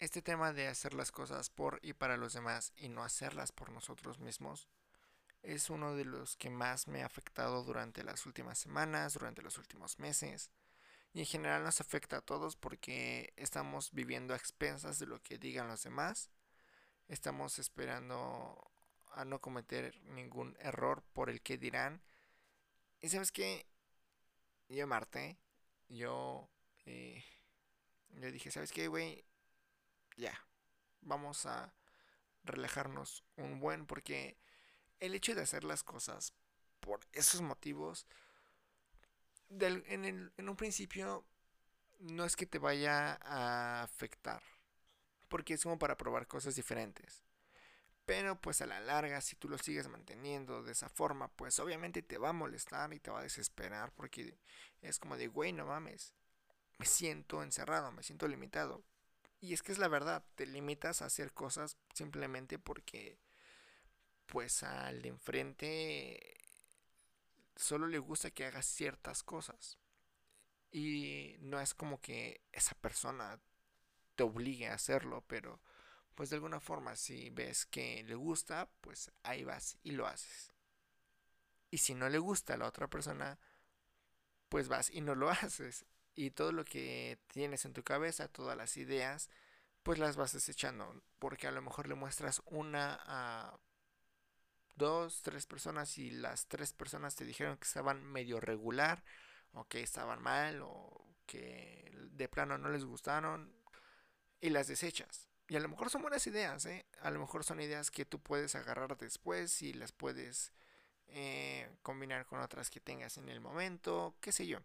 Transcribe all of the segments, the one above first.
Este tema de hacer las cosas por y para los demás y no hacerlas por nosotros mismos es uno de los que más me ha afectado durante las últimas semanas, durante los últimos meses. Y en general nos afecta a todos porque estamos viviendo a expensas de lo que digan los demás. Estamos esperando a no cometer ningún error por el que dirán. Y sabes que yo Marte, yo, eh, yo dije, ¿sabes qué, güey? Ya, vamos a relajarnos un buen porque el hecho de hacer las cosas por esos motivos, en, en un principio no es que te vaya a afectar, porque es como para probar cosas diferentes. Pero pues a la larga, si tú lo sigues manteniendo de esa forma, pues obviamente te va a molestar y te va a desesperar porque es como de, güey, no mames, me siento encerrado, me siento limitado. Y es que es la verdad, te limitas a hacer cosas simplemente porque pues al de enfrente solo le gusta que hagas ciertas cosas. Y no es como que esa persona te obligue a hacerlo, pero pues de alguna forma si ves que le gusta, pues ahí vas y lo haces. Y si no le gusta a la otra persona, pues vas y no lo haces y todo lo que tienes en tu cabeza, todas las ideas, pues las vas desechando, porque a lo mejor le muestras una a dos, tres personas y las tres personas te dijeron que estaban medio regular o que estaban mal o que de plano no les gustaron y las desechas. Y a lo mejor son buenas ideas, ¿eh? A lo mejor son ideas que tú puedes agarrar después y las puedes eh, combinar con otras que tengas en el momento, qué sé yo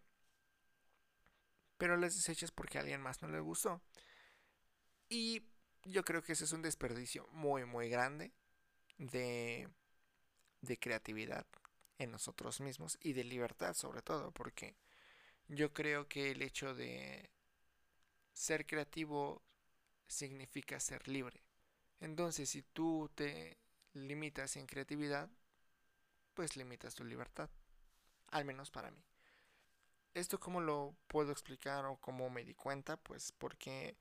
pero las desechas porque a alguien más no le gustó. Y yo creo que ese es un desperdicio muy, muy grande de, de creatividad en nosotros mismos y de libertad sobre todo, porque yo creo que el hecho de ser creativo significa ser libre. Entonces, si tú te limitas en creatividad, pues limitas tu libertad. Al menos para mí. ¿Esto cómo lo puedo explicar o cómo me di cuenta? Pues porque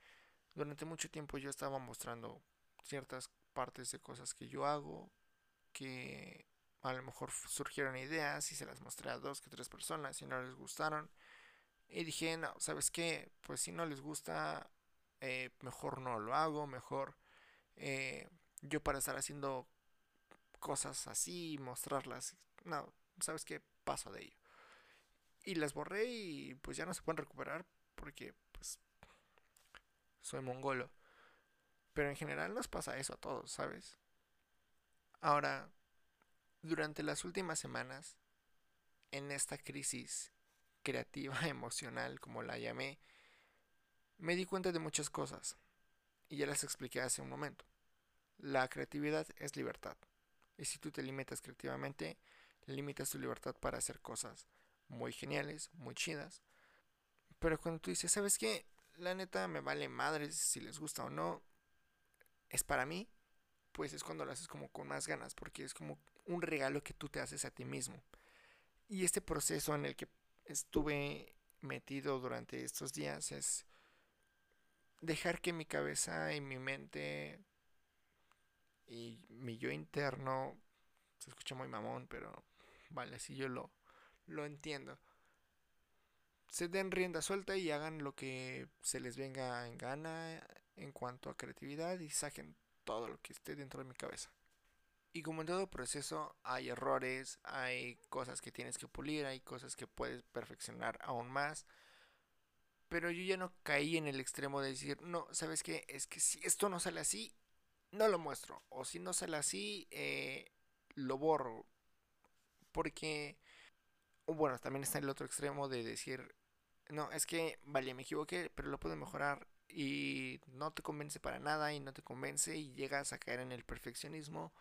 durante mucho tiempo yo estaba mostrando ciertas partes de cosas que yo hago, que a lo mejor surgieron ideas y se las mostré a dos que tres personas y no les gustaron. Y dije, no, ¿sabes qué? Pues si no les gusta, eh, mejor no lo hago, mejor eh, yo para estar haciendo cosas así, mostrarlas, no, ¿sabes qué? Paso de ello. Y las borré y pues ya no se pueden recuperar porque pues soy mongolo. Pero en general nos pasa eso a todos, ¿sabes? Ahora, durante las últimas semanas, en esta crisis creativa, emocional, como la llamé, me di cuenta de muchas cosas. Y ya las expliqué hace un momento. La creatividad es libertad. Y si tú te limitas creativamente, limitas tu libertad para hacer cosas muy geniales, muy chidas. Pero cuando tú dices, ¿sabes qué? La neta me vale madres si les gusta o no. Es para mí. Pues es cuando lo haces como con más ganas. Porque es como un regalo que tú te haces a ti mismo. Y este proceso en el que estuve metido durante estos días es dejar que mi cabeza y mi mente y mi yo interno se escucha muy mamón, pero vale, si yo lo lo entiendo. Se den rienda suelta y hagan lo que se les venga en gana en cuanto a creatividad y saquen todo lo que esté dentro de mi cabeza. Y como en todo proceso hay errores, hay cosas que tienes que pulir, hay cosas que puedes perfeccionar aún más. Pero yo ya no caí en el extremo de decir, no, ¿sabes qué? Es que si esto no sale así, no lo muestro. O si no sale así, eh, lo borro. Porque bueno, también está el otro extremo de decir, no, es que, vale, me equivoqué, pero lo puedo mejorar y no te convence para nada y no te convence y llegas a caer en el perfeccionismo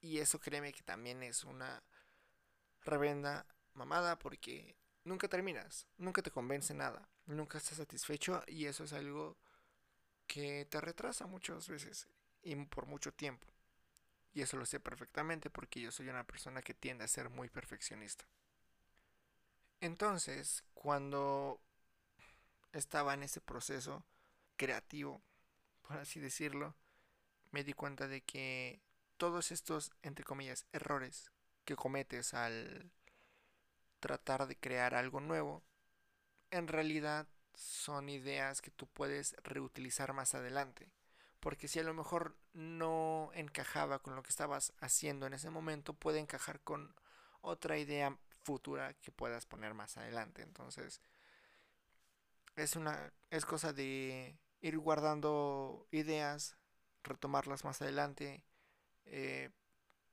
y eso créeme que también es una revenda mamada porque nunca terminas, nunca te convence nada, nunca estás satisfecho y eso es algo que te retrasa muchas veces y por mucho tiempo. Y eso lo sé perfectamente porque yo soy una persona que tiende a ser muy perfeccionista. Entonces, cuando estaba en ese proceso creativo, por así decirlo, me di cuenta de que todos estos, entre comillas, errores que cometes al tratar de crear algo nuevo, en realidad son ideas que tú puedes reutilizar más adelante. Porque si a lo mejor no encajaba con lo que estabas haciendo en ese momento, puede encajar con otra idea futura que puedas poner más adelante. Entonces, es una es cosa de ir guardando ideas, retomarlas más adelante, eh,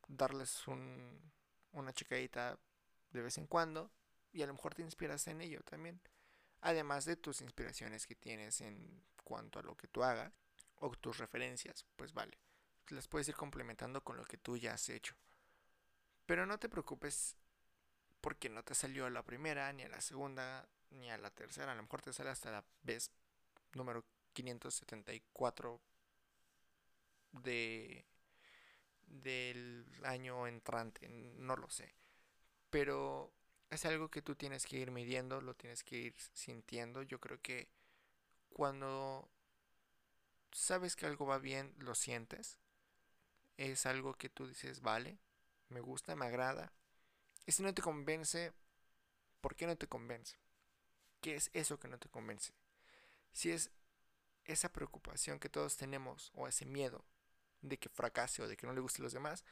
darles un, una checadita de vez en cuando y a lo mejor te inspiras en ello también. Además de tus inspiraciones que tienes en cuanto a lo que tú hagas o tus referencias, pues vale, las puedes ir complementando con lo que tú ya has hecho. Pero no te preocupes porque no te salió a la primera, ni a la segunda, ni a la tercera. A lo mejor te sale hasta la vez número 574 de del año entrante, no lo sé. Pero es algo que tú tienes que ir midiendo, lo tienes que ir sintiendo. Yo creo que cuando sabes que algo va bien, lo sientes. Es algo que tú dices, vale, me gusta, me agrada. Si no te convence, ¿por qué no te convence? ¿Qué es eso que no te convence? Si es esa preocupación que todos tenemos o ese miedo de que fracase o de que no le guste a los demás,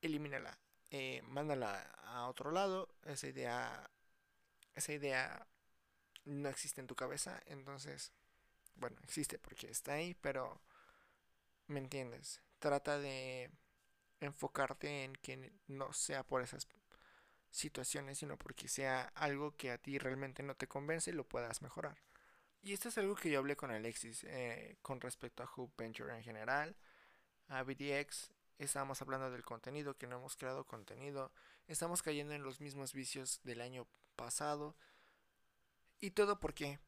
elimínala. Eh, mándala a otro lado. Esa idea, esa idea no existe en tu cabeza. Entonces, bueno, existe porque está ahí, pero ¿me entiendes? Trata de enfocarte en que no sea por esas situaciones, sino porque sea algo que a ti realmente no te convence y lo puedas mejorar. Y esto es algo que yo hablé con Alexis eh, con respecto a Hope Venture en general, a BDX. Estábamos hablando del contenido, que no hemos creado contenido. Estamos cayendo en los mismos vicios del año pasado. ¿Y todo por qué?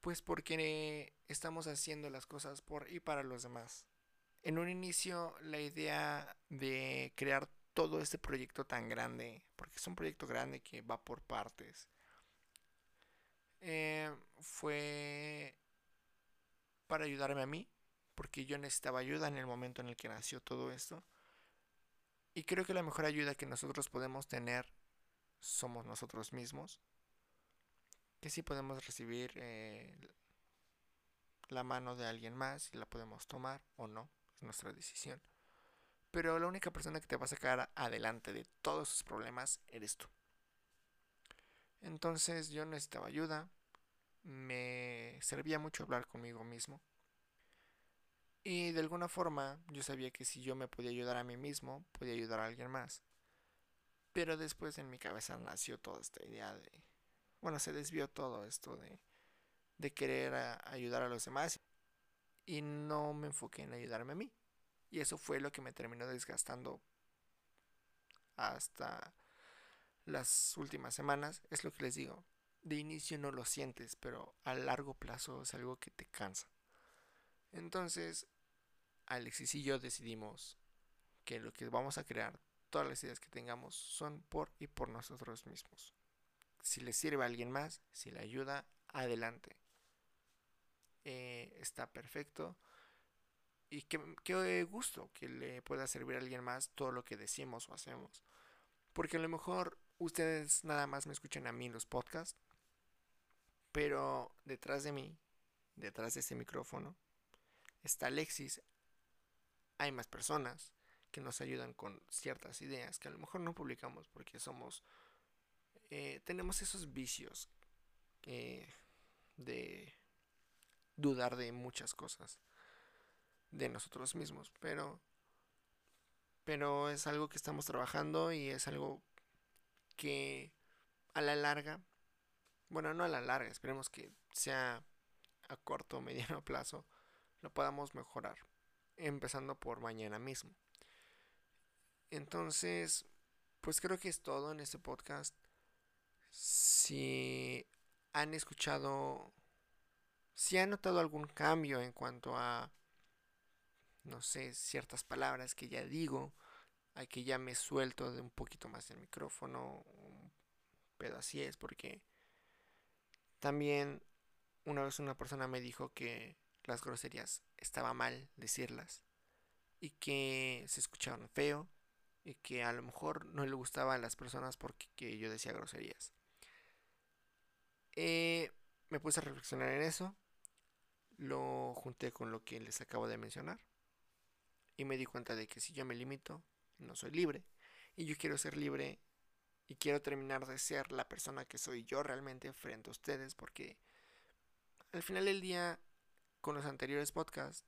Pues porque estamos haciendo las cosas por y para los demás. En un inicio, la idea de crear todo este proyecto tan grande, porque es un proyecto grande que va por partes, eh, fue para ayudarme a mí, porque yo necesitaba ayuda en el momento en el que nació todo esto. Y creo que la mejor ayuda que nosotros podemos tener somos nosotros mismos. Que sí podemos recibir eh, la mano de alguien más y la podemos tomar o no, es nuestra decisión. Pero la única persona que te va a sacar adelante de todos esos problemas eres tú. Entonces yo necesitaba ayuda. Me servía mucho hablar conmigo mismo. Y de alguna forma yo sabía que si yo me podía ayudar a mí mismo, podía ayudar a alguien más. Pero después en mi cabeza nació toda esta idea de... Bueno, se desvió todo esto de, de querer ayudar a los demás. Y no me enfoqué en ayudarme a mí. Y eso fue lo que me terminó desgastando hasta las últimas semanas. Es lo que les digo. De inicio no lo sientes, pero a largo plazo es algo que te cansa. Entonces, Alexis y yo decidimos que lo que vamos a crear, todas las ideas que tengamos, son por y por nosotros mismos. Si le sirve a alguien más, si le ayuda, adelante. Eh, está perfecto y qué, gusto que le pueda servir a alguien más todo lo que decimos o hacemos. Porque a lo mejor ustedes nada más me escuchan a mí en los podcasts, pero detrás de mí, detrás de ese micrófono, está Alexis. Hay más personas que nos ayudan con ciertas ideas que a lo mejor no publicamos porque somos, eh, tenemos esos vicios eh, de dudar de muchas cosas de nosotros mismos, pero pero es algo que estamos trabajando y es algo que a la larga, bueno, no a la larga, esperemos que sea a corto o mediano plazo, lo podamos mejorar, empezando por mañana mismo. Entonces, pues creo que es todo en este podcast. Si han escuchado, si han notado algún cambio en cuanto a no sé, ciertas palabras que ya digo, hay que ya me suelto de un poquito más el micrófono, pero así es porque también una vez una persona me dijo que las groserías estaba mal decirlas y que se escuchaban feo y que a lo mejor no le gustaba a las personas porque yo decía groserías. Eh, me puse a reflexionar en eso, lo junté con lo que les acabo de mencionar y me di cuenta de que si yo me limito, no soy libre y yo quiero ser libre y quiero terminar de ser la persona que soy yo realmente frente a ustedes porque al final del día con los anteriores podcasts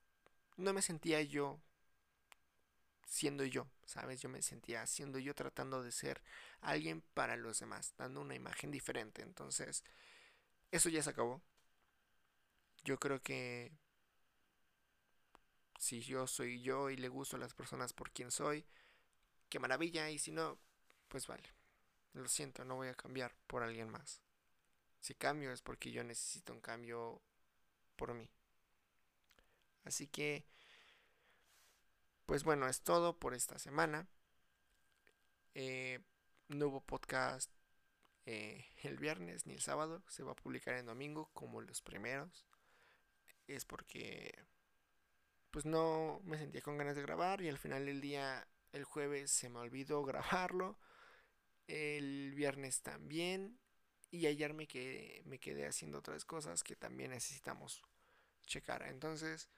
no me sentía yo siendo yo, ¿sabes? Yo me sentía siendo yo tratando de ser alguien para los demás, dando una imagen diferente. Entonces, eso ya se acabó. Yo creo que si yo soy yo y le gusto a las personas por quien soy, qué maravilla. Y si no, pues vale. Lo siento, no voy a cambiar por alguien más. Si cambio es porque yo necesito un cambio por mí. Así que pues bueno, es todo por esta semana. Eh, no hubo podcast eh, el viernes ni el sábado. Se va a publicar en domingo como los primeros. Es porque pues no me sentía con ganas de grabar y al final del día el jueves se me olvidó grabarlo. El viernes también. Y ayer me quedé, me quedé haciendo otras cosas que también necesitamos checar. Entonces,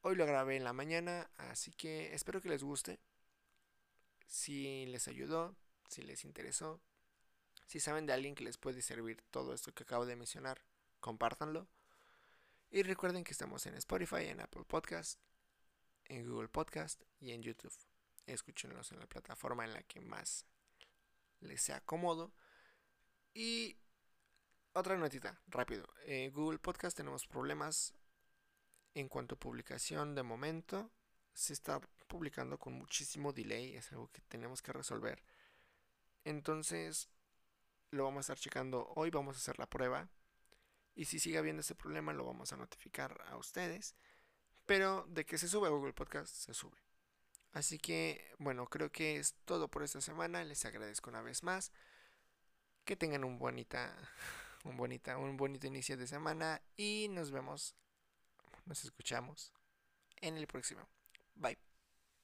Hoy lo grabé en la mañana, así que espero que les guste. Si les ayudó, si les interesó, si saben de alguien que les puede servir todo esto que acabo de mencionar, compártanlo. Y recuerden que estamos en Spotify, en Apple Podcast, en Google Podcast y en YouTube. Escúchenlos en la plataforma en la que más les sea cómodo. Y otra notita, rápido. En Google Podcast tenemos problemas en cuanto a publicación, de momento se está publicando con muchísimo delay, es algo que tenemos que resolver. Entonces, lo vamos a estar checando hoy, vamos a hacer la prueba. Y si sigue habiendo ese problema, lo vamos a notificar a ustedes. Pero de que se sube a Google Podcast, se sube. Así que, bueno, creo que es todo por esta semana. Les agradezco una vez más. Que tengan un bonita, un bonita, un bonito inicio de semana. Y nos vemos nos escuchamos en el próximo. Bye.